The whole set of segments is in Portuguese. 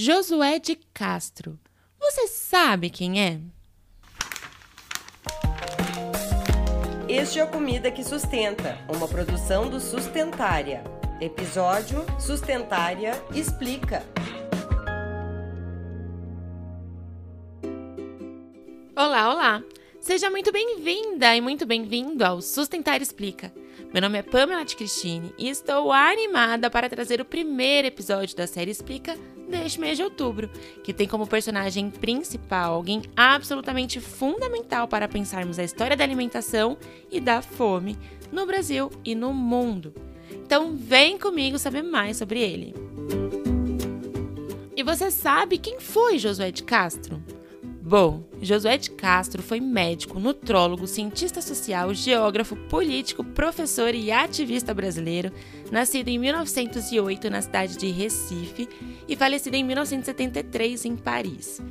Josué de Castro. Você sabe quem é? Este é o Comida que Sustenta, uma produção do Sustentária. Episódio Sustentária Explica. Olá, olá! Seja muito bem-vinda e muito bem-vindo ao Sustentar Explica. Meu nome é Pamela de Cristine e estou animada para trazer o primeiro episódio da série Explica deste mês de outubro, que tem como personagem principal alguém absolutamente fundamental para pensarmos a história da alimentação e da fome no Brasil e no mundo. Então vem comigo saber mais sobre ele. E você sabe quem foi Josué de Castro? Bom, Josué de Castro foi médico, nutrólogo, cientista social, geógrafo, político, professor e ativista brasileiro, nascido em 1908 na cidade de Recife e falecido em 1973 em Paris.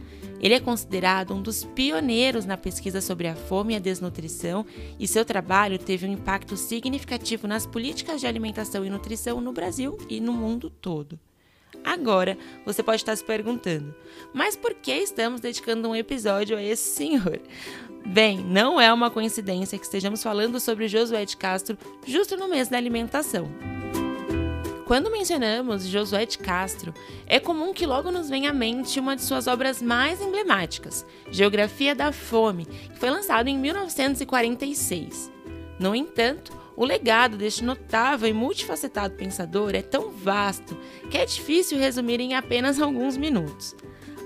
Ele é considerado um dos pioneiros na pesquisa sobre a fome e a desnutrição, e seu trabalho teve um impacto significativo nas políticas de alimentação e nutrição no Brasil e no mundo todo. Agora, você pode estar se perguntando: mas por que estamos dedicando um episódio a esse senhor? Bem, não é uma coincidência que estejamos falando sobre Josué de Castro justo no mês da alimentação. Quando mencionamos Josué de Castro, é comum que logo nos venha à mente uma de suas obras mais emblemáticas, Geografia da Fome, que foi lançado em 1946. No entanto, o legado deste notável e multifacetado pensador é tão vasto que é difícil resumir em apenas alguns minutos.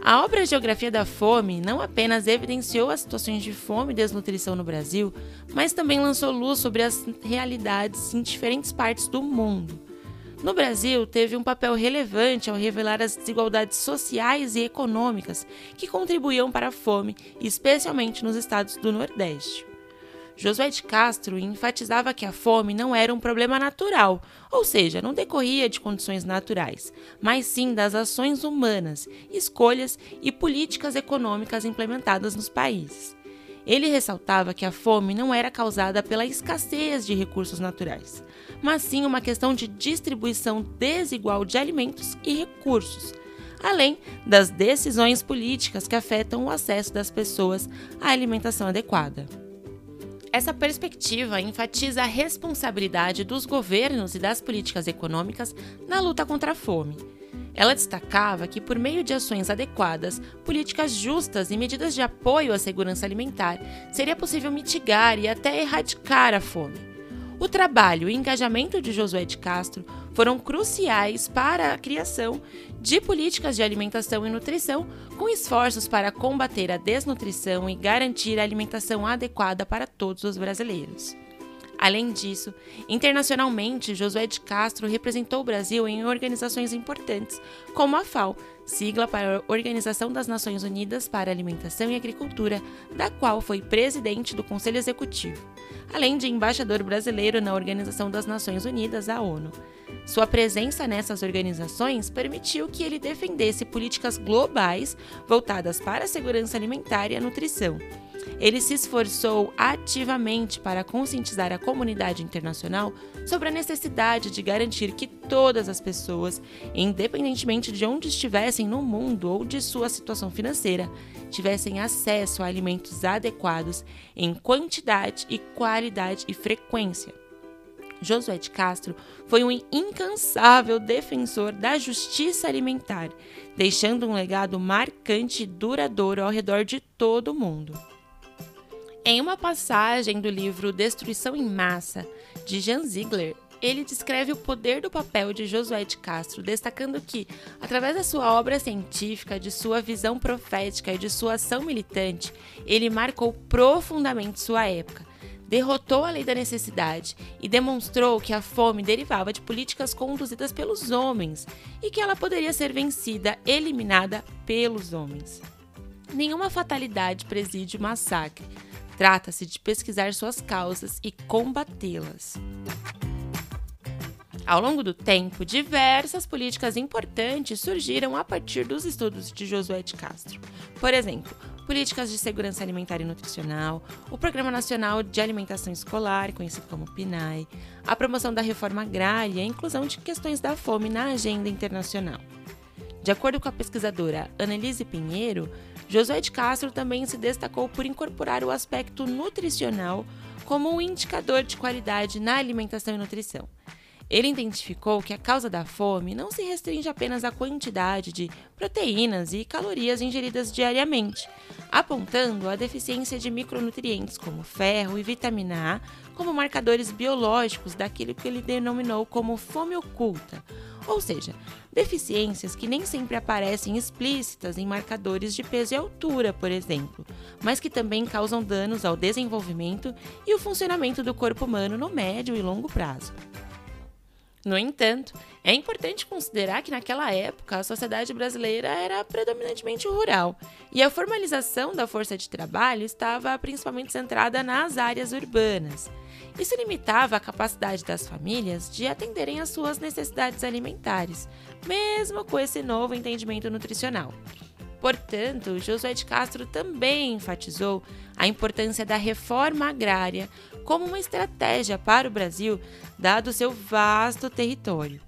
A obra Geografia da Fome não apenas evidenciou as situações de fome e desnutrição no Brasil, mas também lançou luz sobre as realidades em diferentes partes do mundo. No Brasil, teve um papel relevante ao revelar as desigualdades sociais e econômicas que contribuíam para a fome, especialmente nos estados do Nordeste. Josué de Castro enfatizava que a fome não era um problema natural, ou seja, não decorria de condições naturais, mas sim das ações humanas, escolhas e políticas econômicas implementadas nos países. Ele ressaltava que a fome não era causada pela escassez de recursos naturais, mas sim uma questão de distribuição desigual de alimentos e recursos, além das decisões políticas que afetam o acesso das pessoas à alimentação adequada. Essa perspectiva enfatiza a responsabilidade dos governos e das políticas econômicas na luta contra a fome. Ela destacava que, por meio de ações adequadas, políticas justas e medidas de apoio à segurança alimentar, seria possível mitigar e até erradicar a fome. O trabalho e engajamento de Josué de Castro foram cruciais para a criação de políticas de alimentação e nutrição, com esforços para combater a desnutrição e garantir a alimentação adequada para todos os brasileiros. Além disso, internacionalmente, Josué de Castro representou o Brasil em organizações importantes, como a FAO, sigla para a Organização das Nações Unidas para Alimentação e Agricultura, da qual foi presidente do Conselho Executivo, além de embaixador brasileiro na Organização das Nações Unidas, a ONU. Sua presença nessas organizações permitiu que ele defendesse políticas globais voltadas para a segurança alimentar e a nutrição ele se esforçou ativamente para conscientizar a comunidade internacional sobre a necessidade de garantir que todas as pessoas, independentemente de onde estivessem no mundo ou de sua situação financeira, tivessem acesso a alimentos adequados em quantidade e qualidade e frequência. Josué de Castro foi um incansável defensor da justiça alimentar, deixando um legado marcante e duradouro ao redor de todo o mundo. Em uma passagem do livro Destruição em Massa, de Jan Ziegler, ele descreve o poder do papel de Josué de Castro, destacando que, através da sua obra científica, de sua visão profética e de sua ação militante, ele marcou profundamente sua época, derrotou a lei da necessidade e demonstrou que a fome derivava de políticas conduzidas pelos homens e que ela poderia ser vencida, eliminada pelos homens. Nenhuma fatalidade preside o massacre Trata-se de pesquisar suas causas e combatê-las. Ao longo do tempo, diversas políticas importantes surgiram a partir dos estudos de Josué de Castro. Por exemplo, políticas de segurança alimentar e nutricional, o Programa Nacional de Alimentação Escolar, conhecido como PNAE, a promoção da reforma agrária e a inclusão de questões da fome na agenda internacional. De acordo com a pesquisadora Annelise Pinheiro, Josué de Castro também se destacou por incorporar o aspecto nutricional como um indicador de qualidade na alimentação e nutrição. Ele identificou que a causa da fome não se restringe apenas à quantidade de proteínas e calorias ingeridas diariamente, apontando a deficiência de micronutrientes como ferro e vitamina A como marcadores biológicos daquilo que ele denominou como fome oculta, ou seja, deficiências que nem sempre aparecem explícitas em marcadores de peso e altura, por exemplo, mas que também causam danos ao desenvolvimento e o funcionamento do corpo humano no médio e longo prazo. No entanto, é importante considerar que naquela época a sociedade brasileira era predominantemente rural e a formalização da força de trabalho estava principalmente centrada nas áreas urbanas. Isso limitava a capacidade das famílias de atenderem às suas necessidades alimentares, mesmo com esse novo entendimento nutricional. Portanto, Josué de Castro também enfatizou a importância da reforma agrária como uma estratégia para o Brasil, dado seu vasto território.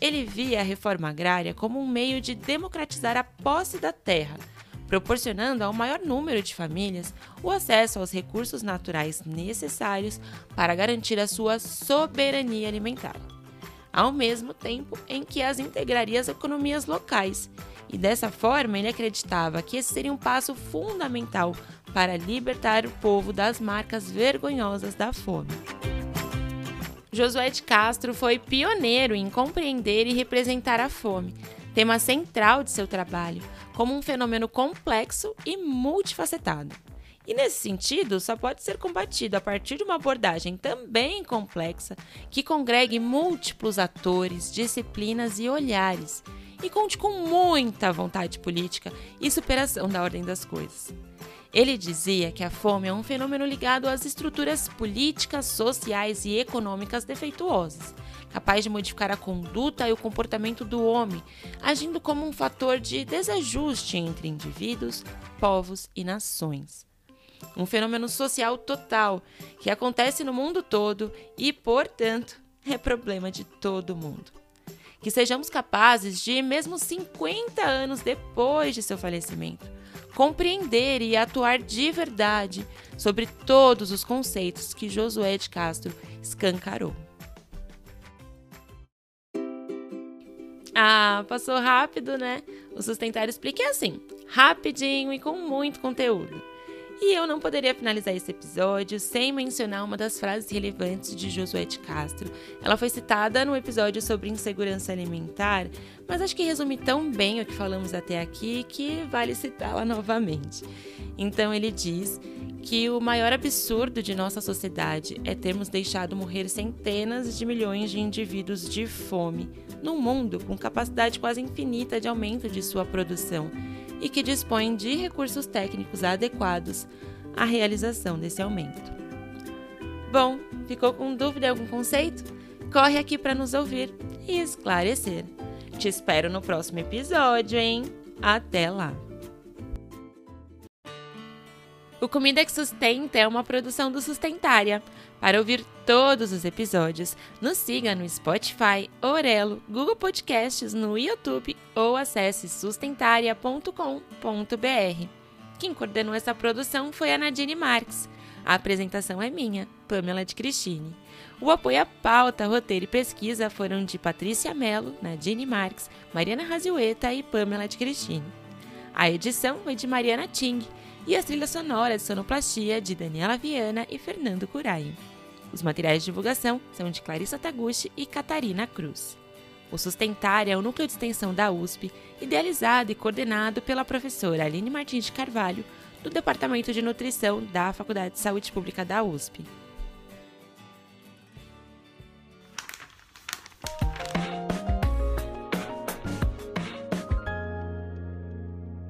Ele via a reforma agrária como um meio de democratizar a posse da terra, proporcionando ao maior número de famílias o acesso aos recursos naturais necessários para garantir a sua soberania alimentar, ao mesmo tempo em que as integraria as economias locais e dessa forma ele acreditava que esse seria um passo fundamental para libertar o povo das marcas vergonhosas da fome. Josué de Castro foi pioneiro em compreender e representar a fome, tema central de seu trabalho, como um fenômeno complexo e multifacetado. E nesse sentido, só pode ser combatido a partir de uma abordagem também complexa que congregue múltiplos atores, disciplinas e olhares, e conte com muita vontade política e superação da ordem das coisas. Ele dizia que a fome é um fenômeno ligado às estruturas políticas, sociais e econômicas defeituosas, capaz de modificar a conduta e o comportamento do homem, agindo como um fator de desajuste entre indivíduos, povos e nações. Um fenômeno social total que acontece no mundo todo e, portanto, é problema de todo mundo que sejamos capazes de, mesmo 50 anos depois de seu falecimento, compreender e atuar de verdade sobre todos os conceitos que Josué de Castro escancarou. Ah, passou rápido, né? O Sustentar Explica é assim, rapidinho e com muito conteúdo. E eu não poderia finalizar esse episódio sem mencionar uma das frases relevantes de Josué de Castro. Ela foi citada no episódio sobre insegurança alimentar, mas acho que resume tão bem o que falamos até aqui que vale citá-la novamente. Então ele diz que o maior absurdo de nossa sociedade é termos deixado morrer centenas de milhões de indivíduos de fome, num mundo com capacidade quase infinita de aumento de sua produção e que dispõem de recursos técnicos adequados à realização desse aumento. Bom, ficou com dúvida em algum conceito? Corre aqui para nos ouvir e esclarecer. Te espero no próximo episódio, hein? Até lá! O Comida que Sustenta é uma produção do Sustentária. Para ouvir todos os episódios, nos siga no Spotify, Orelo, Google Podcasts, no YouTube ou acesse sustentaria.com.br. Quem coordenou essa produção foi a Nadine Marques. A apresentação é minha, Pamela de Cristine. O apoio à pauta, roteiro e pesquisa foram de Patrícia Mello, Nadine Marques, Mariana Raziueta e Pamela de Cristine. A edição foi de Mariana Ting e as trilhas sonoras de sonoplastia de Daniela Viana e Fernando Curai. Os materiais de divulgação são de Clarissa Taguchi e Catarina Cruz. O Sustentar é o núcleo de extensão da USP, idealizado e coordenado pela professora Aline Martins de Carvalho, do Departamento de Nutrição da Faculdade de Saúde Pública da USP.